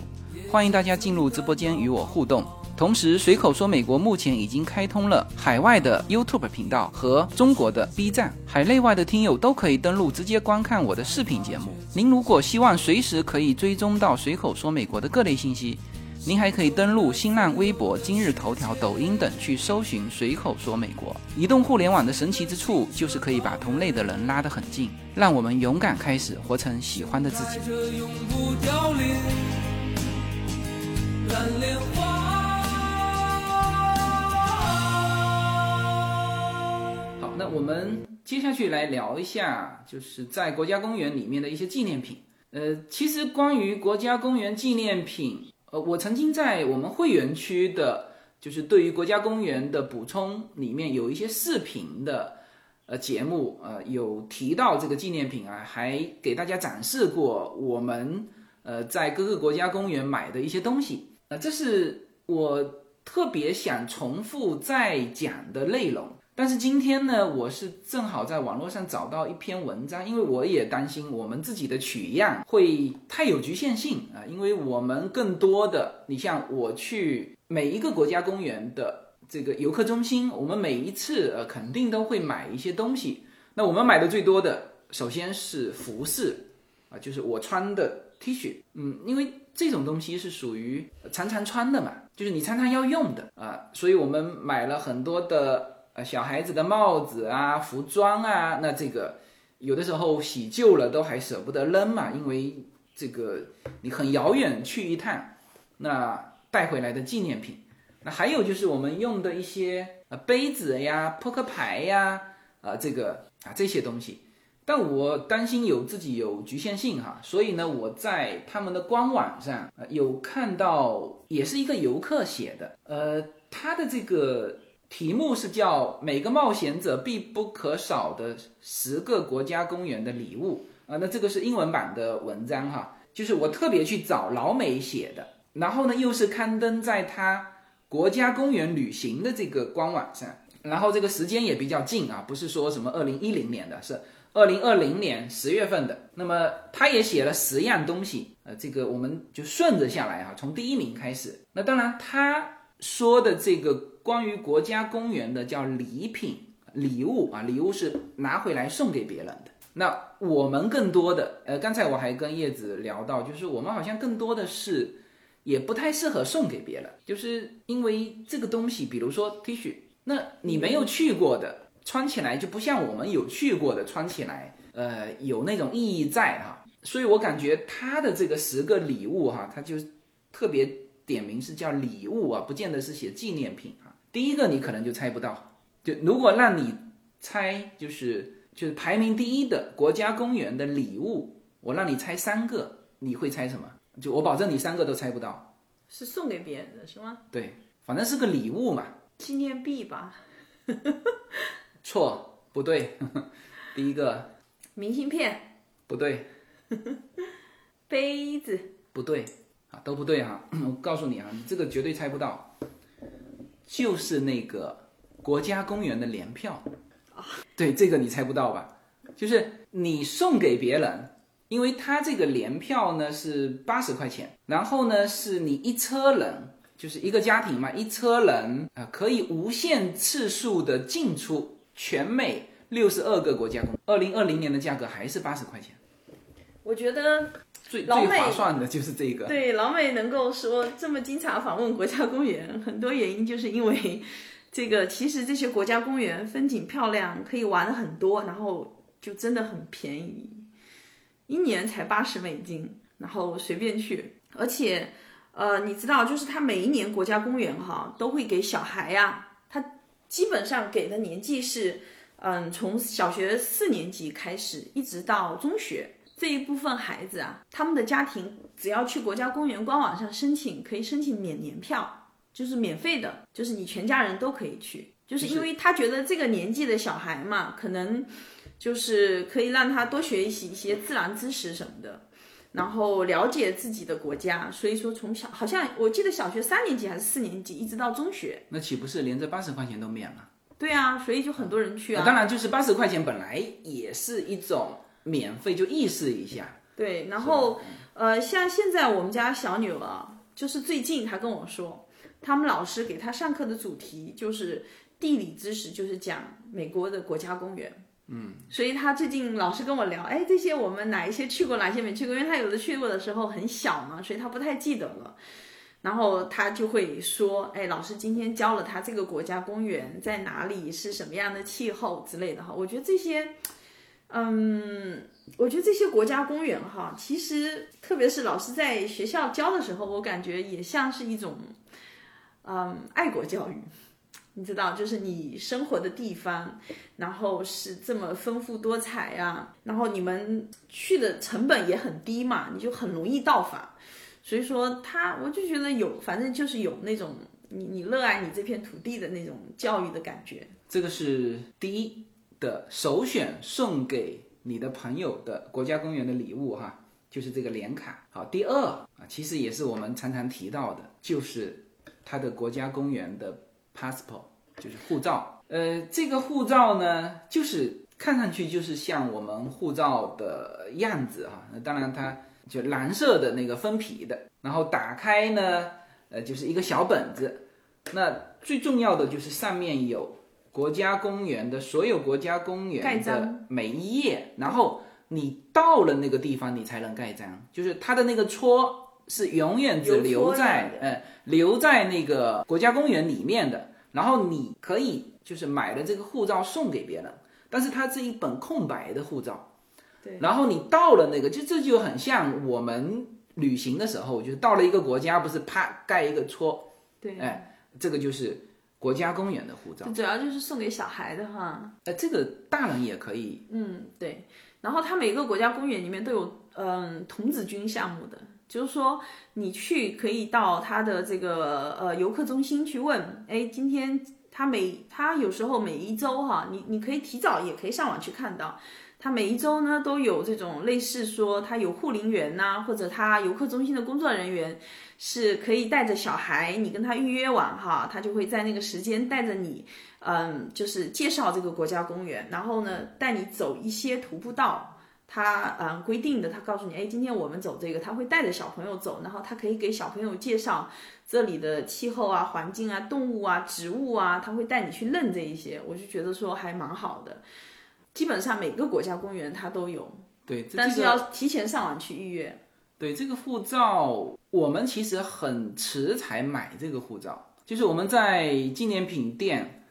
S1: 欢迎大家进入直播间与我互动。同时，随口说美国目前已经开通了海外的 YouTube 频道和中国的 B 站，海内外的听友都可以登录直接观看我的视频节目。您如果希望随时可以追踪到随口说美国的各类信息，您还可以登录新浪微博、今日头条、抖音等去搜寻“随口说美国”。移动互联网的神奇之处就是可以把同类的人拉得很近，让我们勇敢开始，活成喜欢的自己。好，那我们接下去来聊一下，就是在国家公园里面的一些纪念品。呃，其实关于国家公园纪念品，呃，我曾经在我们会员区的，就是对于国家公园的补充里面有一些视频的呃节目，呃，有提到这个纪念品啊，还给大家展示过我们呃在各个国家公园买的一些东西。那、这是我特别想重复再讲的内容。但是今天呢，我是正好在网络上找到一篇文章，因为我也担心我们自己的取样会太有局限性啊，因为我们更多的，你像我去每一个国家公园的这个游客中心，我们每一次呃肯定都会买一些东西。那我们买的最多的，首先是服饰啊，就是我穿的 T 恤，嗯，因为这种东西是属于常常穿的嘛，就是你常常要用的啊，所以我们买了很多的。呃，小孩子的帽子啊，服装啊，那这个有的时候洗旧了都还舍不得扔嘛，因为这个你很遥远去一趟，那带回来的纪念品。那还有就是我们用的一些呃杯子呀、扑克牌呀，啊这个啊这些东西。但我担心有自己有局限性哈，所以呢，我在他们的官网上有看到，也是一个游客写的，呃，他的这个。题目是叫每个冒险者必不可少的十个国家公园的礼物。啊，那这个是英文版的文章哈，就是我特别去找老美写的，然后呢又是刊登在他国家公园旅行的这个官网上，然后这个时间也比较近啊，不是说什么二零一零年的，是二零二零年十月份的，那么他也写了十样东西，呃，这个我们就顺着下来哈，从第一名开始，那当然他说的这个。关于国家公园的叫礼品礼物啊，礼物是拿回来送给别人的。那我们更多的，呃，刚才我还跟叶子聊到，就是我们好像更多的是，也不太适合送给别人，就是因为这个东西，比如说 T 恤，那你没有去过的，穿起来就不像我们有去过的穿起来，呃，有那种意义在哈。所以我感觉他的这个十个礼物哈，他就特别点名是叫礼物啊，不见得是写纪念品。第一个你可能就猜不到，就如果让你猜，就是就是排名第一的国家公园的礼物，我让你猜三个，你会猜什么？就我保证你三个都猜不到。
S2: 是送给别人的是吗？
S1: 对，反正是个礼物嘛。
S2: 纪念币吧？
S1: 错，不对。第一个。
S2: 明信片。
S1: 不对。
S2: 杯子。
S1: 不对，啊，都不对哈。我告诉你啊，你这个绝对猜不到。就是那个国家公园的联票啊，对这个你猜不到吧？就是你送给别人，因为他这个联票呢是八十块钱，然后呢是你一车人，就是一个家庭嘛，一车人啊可以无限次数的进出全美六十二个国家公园。二零二零年的价格还是八十块钱，
S2: 我觉得。
S1: 最最划算的就是这个。
S2: 对老美能够说这么经常访问国家公园，很多原因就是因为这个。其实这些国家公园风景漂亮，可以玩的很多，然后就真的很便宜，一年才八十美金，然后随便去。而且，呃，你知道，就是他每一年国家公园哈都会给小孩呀，他基本上给的年纪是，嗯，从小学四年级开始，一直到中学。这一部分孩子啊，他们的家庭只要去国家公园官网上申请，可以申请免年票，就是免费的，就是你全家人都可以去，就是因为他觉得这个年纪的小孩嘛，可能就是可以让他多学习一些自然知识什么的，然后了解自己的国家。所以说从小，好像我记得小学三年级还是四年级，一直到中学，
S1: 那岂不是连这八十块钱都免了？
S2: 对啊，所以就很多人去啊。
S1: 当然，就是八十块钱本来也是一种。免费就意思一下，
S2: 对，然后呃，像现在我们家小女儿，就是最近她跟我说，他们老师给她上课的主题就是地理知识，就是讲美国的国家公园。
S1: 嗯，
S2: 所以她最近老是跟我聊，哎，这些我们哪一些去过，哪些没去过？因为她有的去过的时候很小嘛，所以她不太记得了。然后她就会说，哎，老师今天教了她这个国家公园在哪里，是什么样的气候之类的哈。我觉得这些。嗯，我觉得这些国家公园哈，其实特别是老师在学校教的时候，我感觉也像是一种，嗯，爱国教育。你知道，就是你生活的地方，然后是这么丰富多彩呀，然后你们去的成本也很低嘛，你就很容易到访。所以说，他我就觉得有，反正就是有那种你你热爱你这片土地的那种教育的感觉。
S1: 这个是第一。的首选送给你的朋友的国家公园的礼物哈，就是这个联卡。好，第二啊，其实也是我们常常提到的，就是它的国家公园的 passport，就是护照。呃，这个护照呢，就是看上去就是像我们护照的样子哈。那当然它就蓝色的那个封皮的，然后打开呢，呃，就是一个小本子。那最重要的就是上面有国家公园的所有国家公园的每一页，然后你到了那个地方你才能盖章，就是它的那个戳是永远只留在呃留在那个国家公园里面的，然后你可以就是买了这个护照送给别人，但是它是一本空白的护照。
S2: 对。
S1: 然后你到了那个，就这就很像我们旅行的时候，就是到了一个国家，不是啪盖一个戳，
S2: 对，
S1: 哎，这个就是国家公园的护照。
S2: 主要就是送给小孩的哈。
S1: 呃，这个大人也可以，
S2: 嗯，对。然后它每个国家公园里面都有嗯童子军项目的，就是说你去可以到它的这个呃游客中心去问，哎，今天它每它有时候每一周哈，你你可以提早也可以上网去看到。它每一周呢都有这种类似说，它有护林员呐、或者它游客中心的工作人员是可以带着小孩，你跟他预约完哈，他就会在那个时间带着你，嗯，就是介绍这个国家公园，然后呢带你走一些徒步道。他嗯规定的，他告诉你，哎，今天我们走这个，他会带着小朋友走，然后他可以给小朋友介绍这里的气候啊、环境啊、动物啊、植物啊，他会带你去认这一些，我就觉得说还蛮好的。基本上每个国家公园它都有，
S1: 对，这
S2: 但是要提前上网去预约。
S1: 对这个护照，我们其实很迟才买这个护照，就是我们在纪念品店，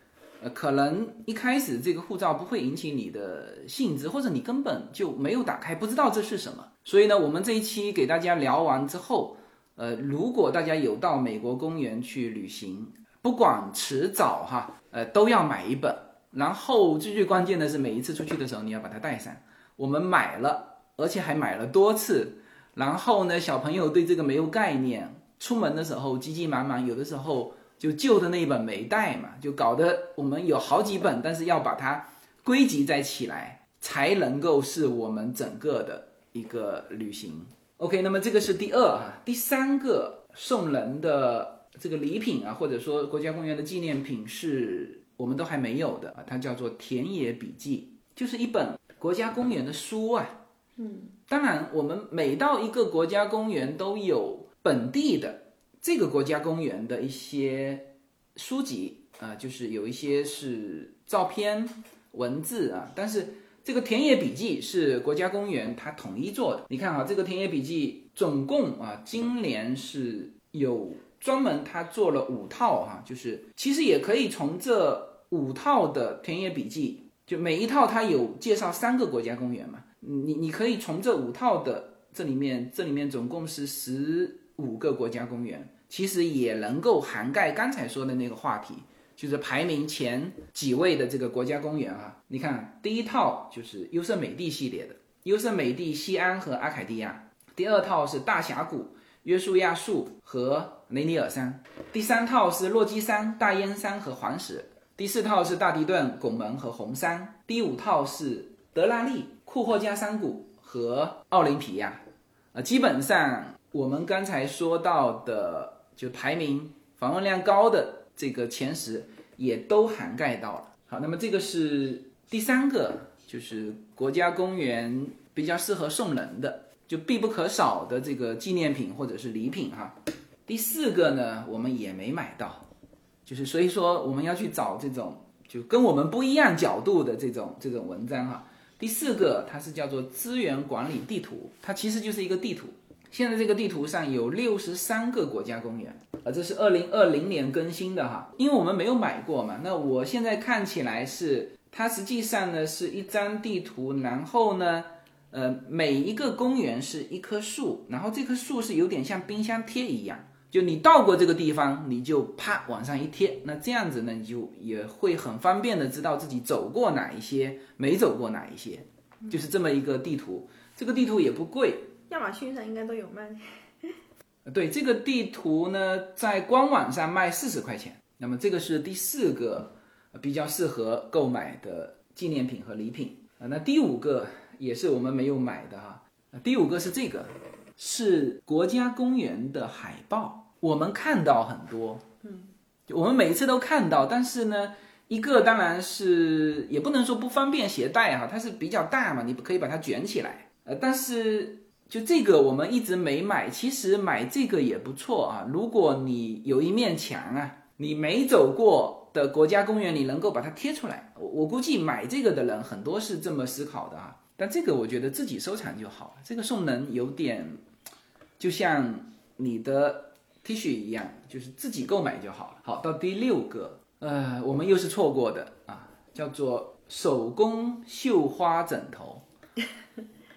S1: 呃，可能一开始这个护照不会引起你的兴致，或者你根本就没有打开，不知道这是什么。所以呢，我们这一期给大家聊完之后，呃，如果大家有到美国公园去旅行，不管迟早哈，呃，都要买一本。然后最最关键的是，每一次出去的时候你要把它带上。我们买了，而且还买了多次。然后呢，小朋友对这个没有概念，出门的时候急急忙忙，有的时候就旧的那一本没带嘛，就搞得我们有好几本，但是要把它归集在起来，才能够是我们整个的一个旅行。OK，那么这个是第二哈，第三个送人的这个礼品啊，或者说国家公园的纪念品是我们都还没有的啊，它叫做田野笔记，就是一本国家公园的书啊。嗯当然，我们每到一个国家公园都有本地的这个国家公园的一些书籍啊、就是有一些是照片、文字啊，但是这个田野笔记是国家公园它统一做的。你看啊，这个田野笔记总共啊，今年是有专门他做了五套哈、就是其实也可以从这五套的田野笔记，就每一套它有介绍三个国家公园嘛。你你可以从这五套的这里面，这里面总共是十五个国家公园，其实也能够涵盖刚才说的那个话题，就是排名前几位的这个国家公园啊。你看，第一套就是优胜美地系列的，优胜美地、西安和阿凯蒂亚；第二套是大峡谷、约书亚树和雷尼尔山；第三套是落基山、大燕山和黄石；第四套是大迪顿、拱门和红山；第五套是德拉利、库霍加山谷和奥林匹亚。呃，基本上我们刚才说到的，就排名访问量高的这个前十，也都涵盖到了。好，那么这个是第三个，就是国家公园比较适合送人的，就必不可少的这个纪念品或者是礼品哈。第四个呢，我们也没买到，就是所以说我们要去找这种就跟我们不一样角度的这种这种文章哈。第四个它是叫做资源管理地图，它其实就是一个地图。现在这个地图上有六十三个国家公园，啊，这是二零二零年更新的哈，因为我们没有买过嘛。那我现在看起来是它实际上呢是一张地图，然后呢，呃，每一个公园是一棵树，然后这棵树是有点像冰箱贴一样，就你到过这个地方，你就啪往上一贴，那这样子呢，你就也会很方便的知道自己走过哪一些，没走过哪一些，就是这么一个地图。这个地图也不贵，
S2: 亚马逊上应该都有卖。
S1: 对这个地图呢，在官网上卖四十块钱。那么这个是第四个呃比较适合购买的纪念品和礼品啊。那第五个也是我们没有买的哈。呃第五个是这个，是国家公园的海报，我们看到很多，嗯，我们每一次都看到，但是呢，一一个当然是也不能说不方便携带哈，它是比较大嘛，你可以把它卷起来。呃，但是就这个我们一直没买，其实买这个也不错啊。如果你有一面墙啊，你没走过的国家公园，你能够把它贴出来，我我估计买这个的人很多是这么思考的啊。但这个我觉得自己收藏就好了，这个送人有点就像你的 T 恤一样，就是自己购买就好了。好，到第六个，呃，我们又是错过的啊，叫做手工绣花枕头。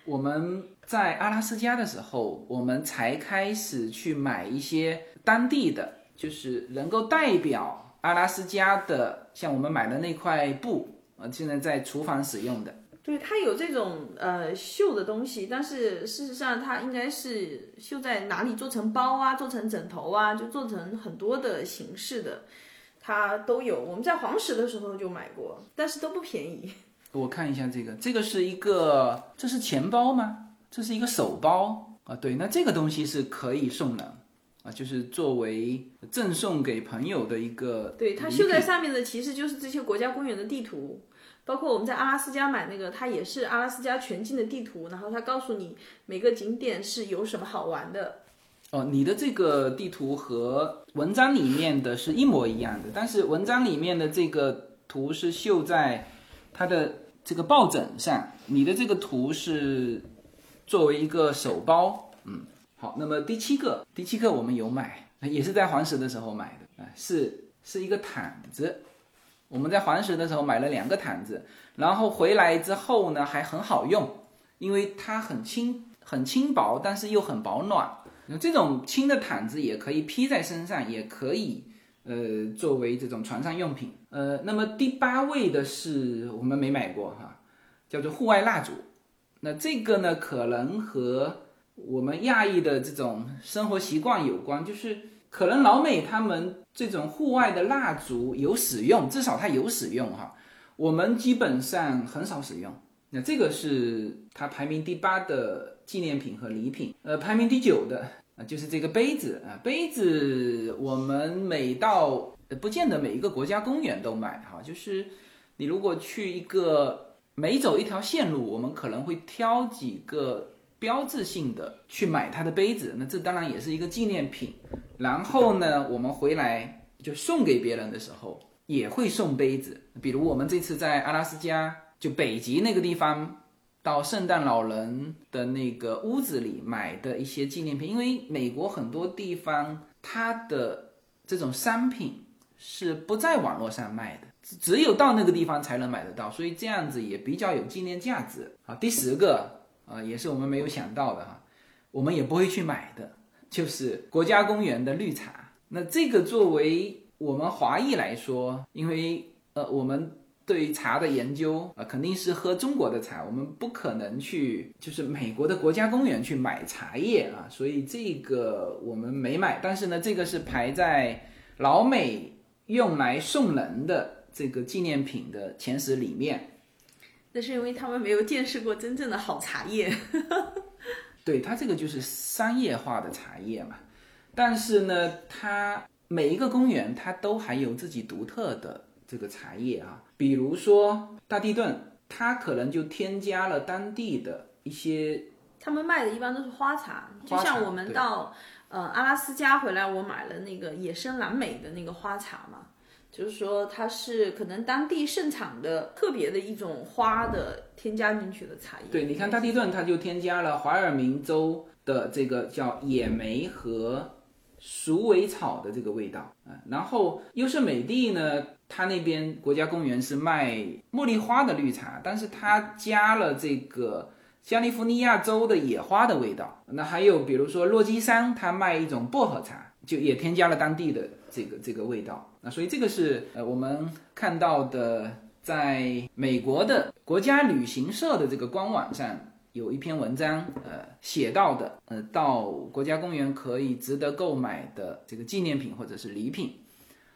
S1: 我们在阿拉斯加的时候，我们才开始去买一些当地的，就是能够代表阿拉斯加的，像我们买的那块布，呃，现在在厨房使用的。
S2: 对，它有这种呃绣的东西，但是事实上它应该是绣在哪里做成包啊，做成枕头啊，就做成很多的形式的，它都有。我们在黄石的时候就买过，但是都不便宜。
S1: 我看一下这个，这个是一个，这是钱包吗？这是一个手包啊。对，那这个东西是可以送的啊，就是作为赠送给朋友的一个。
S2: 对，它绣在上面的其实就是这些国家公园的地图。包括我们在阿拉斯加买那个，它也是阿拉斯加全境的地图，然后它告诉你每个景点是有什么好玩的。
S1: 哦，你的这个地图和文章里面的是一模一样的，但是文章里面的这个图是绣在它的这个抱枕上，你的这个图是作为一个手包。嗯，好，那么第七个，第七个我们有买，也是在黄石的时候买的啊，是是一个毯子。我们在黄石的时候买了两个毯子，然后回来之后呢还很好用，因为它很轻很轻薄，但是又很保暖。那这种轻的毯子也可以披在身上，也可以呃作为这种床上用品。呃，那么第八位的是我们没买过哈，叫做户外蜡烛。那这个呢可能和我们亚裔的这种生活习惯有关，就是可能老美他们。这种户外的蜡烛有使用，至少它有使用哈。我们基本上很少使用。那这个是它排名第八的纪念品和礼品。呃，排名第九的啊，就是这个杯子啊。杯子我们每到不见得每一个国家公园都买哈，就是你如果去一个每走一条线路，我们可能会挑几个。标志性的去买它的杯子，那这当然也是一个纪念品。然后呢，我们回来就送给别人的时候也会送杯子。比如我们这次在阿拉斯加，就北极那个地方，到圣诞老人的那个屋子里买的一些纪念品。因为美国很多地方它的这种商品是不在网络上卖的，只有到那个地方才能买得到，所以这样子也比较有纪念价值。好，第十个。啊，也是我们没有想到的哈，我们也不会去买的，就是国家公园的绿茶。那这个作为我们华裔来说，因为呃，我们对茶的研究啊，肯定是喝中国的茶，我们不可能去就是美国的国家公园去买茶叶啊，所以这个我们没买。但是呢，这个是排在老美用来送人的这个纪念品的前十里面。
S2: 那是因为他们没有见识过真正的好茶叶，
S1: 对它这个就是商业化的茶叶嘛。但是呢，它每一个公园它都还有自己独特的这个茶叶啊。比如说大地顿，它可能就添加了当地的一些。
S2: 他们卖的一般都是花茶，就像我们到呃阿拉斯加回来，我买了那个野生蓝莓的那个花茶嘛。就是说，它是可能当地盛产的特别的一种花的添加进去的茶叶。
S1: 对，你看大地顿，它就添加了怀尔明州的这个叫野莓和鼠尾草的这个味道啊。然后优胜美地呢，它那边国家公园是卖茉莉花的绿茶，但是它加了这个加利福尼亚州的野花的味道。那还有比如说洛基山，它卖一种薄荷茶，就也添加了当地的这个这个味道。所以这个是呃我们看到的，在美国的国家旅行社的这个官网上有一篇文章，呃写到的，呃到国家公园可以值得购买的这个纪念品或者是礼品。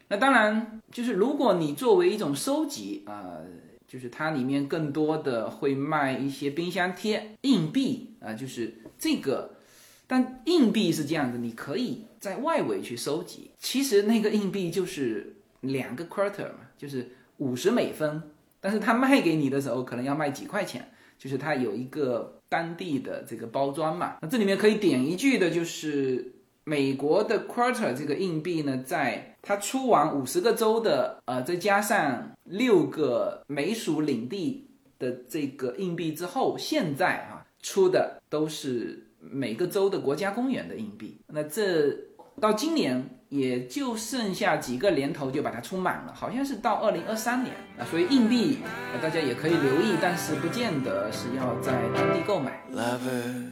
S1: 那当然就是如果你作为一种收集，呃就是它里面更多的会卖一些冰箱贴、硬币啊，就是这个。但硬币是这样的，你可以在外围去收集。其实那个硬币就是两个 quarter 嘛，就是五十美分，但是它卖给你的时候可能要卖几块钱，就是它有一个当地的这个包装嘛。那这里面可以点一句的就是。美国的 quarter 这个硬币呢，在它出完五十个州的，呃，再加上六个美属领地的这个硬币之后，现在啊出的都是每个州的国家公园的硬币。那这到今年也就剩下几个年头就把它充满了，好像是到二零二三年啊。所以硬币大家也可以留意，但是不见得是要在当地购买。
S3: lover.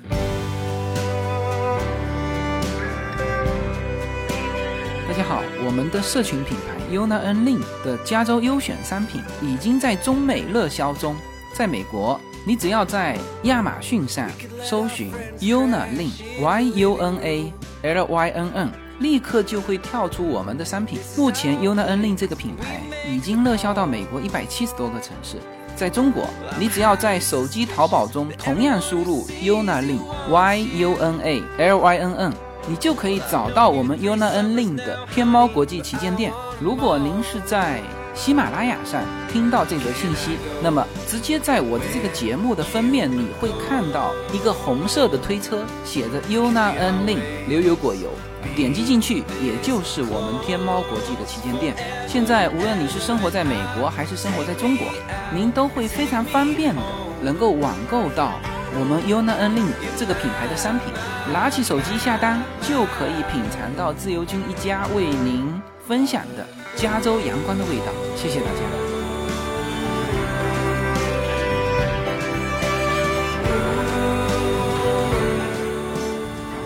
S1: 大家好，我们的社群品牌 Yuna N Lin 的加州优选商品已经在中美热销中。在美国，你只要在亚马逊上搜寻 Yuna Lin Y U N A L Y N N，立刻就会跳出我们的商品。目前 Yuna N Lin 这个品牌已经热销到美国一百七十多个城市。在中国，你只要在手机淘宝中同样输入 Yuna Lin Y U N A L Y N N。你就可以找到我们 Yuna N Lin 的天猫国际旗舰店。如果您是在喜马拉雅上听到这则信息，那么直接在我的这个节目的封面，你会看到一个红色的推车，写着 Yuna N Lin 牛油果油。点击进去，也就是我们天猫国际的旗舰店。现在，无论你是生活在美国还是生活在中国，您都会非常方便的能够网购到我们 Yuna N Lin 这个品牌的商品。拿起手机下单，就可以品尝到自由军一家为您分享的加州阳光的味道。谢谢大家。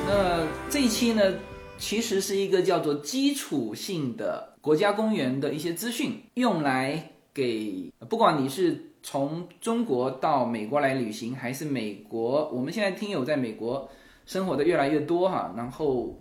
S1: 那这一期呢，其实是一个叫做基础性的国家公园的一些资讯，用来给不管你是从中国到美国来旅行，还是美国，我们现在听友在美国。生活的越来越多哈，然后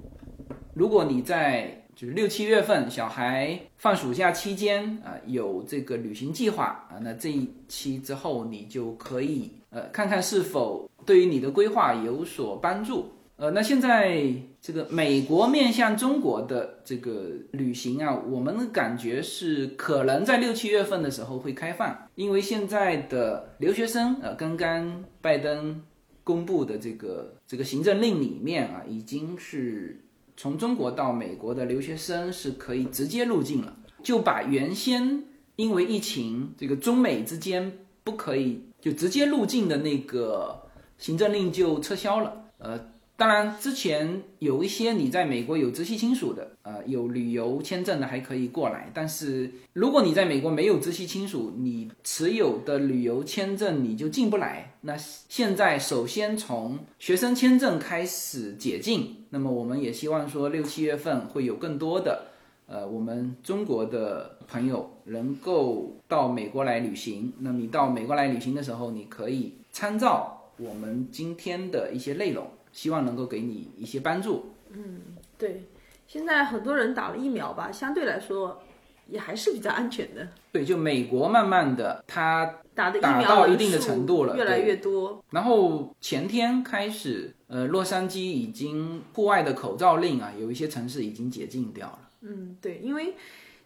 S1: 如果你在就六七月份小孩放暑假期间啊、有这个旅行计划啊，那这一期之后你就可以呃看看是否对于你的规划有所帮助。呃，那现在这个美国面向中国的这个旅行啊，我们的感觉是可能在六七月份的时候会开放，因为现在的留学生呃，刚刚拜登。公布的这个这个行政令里面啊，已经是从中国到美国的留学生是可以直接入境了，就把原先因为疫情这个中美之间不可以就直接入境的那个行政令就撤销了。呃，当然之前有一些你在美国有直系亲属的，呃，有旅游签证的还可以过来，但是如果你在美国没有直系亲属，你持有的旅游签证你就进不来。那现在首先从学生签证开始解禁，那么我们也希望说六七月份会有更多的呃我们中国的朋友能够到美国来旅行。那你到美国来旅行的时候，你可以参照我们今天的一些内容，希望能够给你一些帮助。
S2: 嗯对，现在很多人打了疫苗吧，相对来说也还是比较安全的。
S1: 对，就美国慢慢的它
S2: 打的疫
S1: 打
S2: 苗
S1: 到一定的程度了
S2: 越来越多。
S1: 然后前天开始，呃，洛杉矶已经户外的口罩令啊，有一些城市已经解禁掉了。
S2: 嗯，对，因为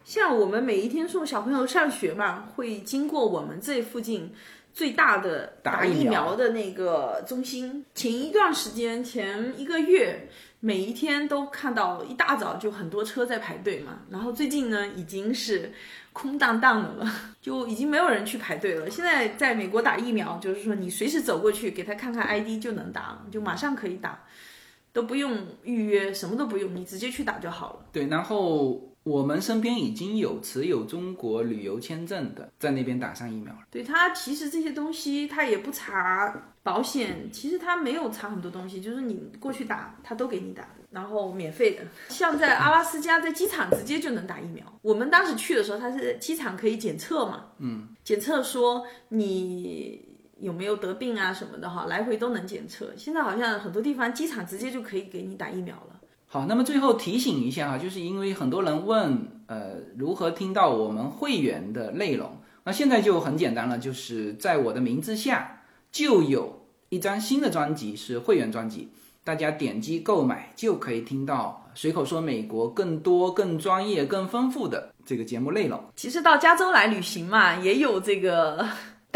S2: 像我们每一天送小朋友上学嘛，会经过我们这附近最大的
S1: 打疫苗
S2: 苗的那个中心。前一段时间，前一个月，每一天都看到一大早就很多车在排队嘛。然后最近呢，已经是空荡荡的了，就已经没有人去排队了。现在在美国打疫苗，就是说你随时走过去给他看看 ID 就能打了，就马上可以打。都不用预约，什么都不用，你直接去打就好了。
S1: 对，然后我们身边已经有持有中国旅游签证的，在那边打上疫苗了。
S2: 对他，其实这些东西他也不查保险，其实他没有查很多东西，就是你过去打，他都给你打，然后免费的。像在阿拉斯加，在机场直接就能打疫苗。我们当时去的时候，他是机场可以检测嘛，嗯，检测说你有没有得病啊什么的哈，来回都能检测。现在好像很多地方机场直接就可以给你打疫苗了。
S1: 好，那么最后提醒一下哈，就是因为很多人问，呃，如何听到我们会员的内容？那现在就很简单了，就是在我的名字下就有一张新的专辑是会员专辑，大家点击购买就可以听到随口说美国更多、更专业、更丰富的这个节目内容。
S2: 其实到加州来旅行嘛，也有这个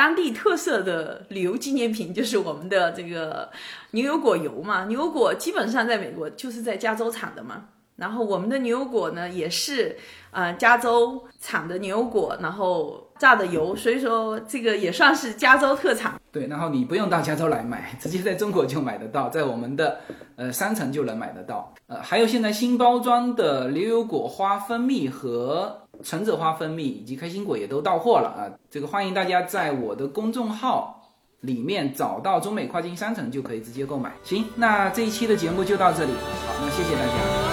S2: 当地特色的旅游纪念品，就是我们的这个牛油果油嘛。牛油果基本上在美国就是在加州产的嘛。然后我们的牛油果呢，也是呃加州产的牛油果，然后榨的油，所以说这个也算是加州特产。
S1: 对，然后你不用到加州来买，直接在中国就买得到，在我们的呃商城就能买得到。呃，还有现在新包装的牛油果花蜂蜜和橙子花蜂蜜以及开心果也都到货了啊！这个欢迎大家在我的公众号里面找到中美跨境商城，就可以直接购买。行，那这一期的节目就到这里，好，那谢谢大家。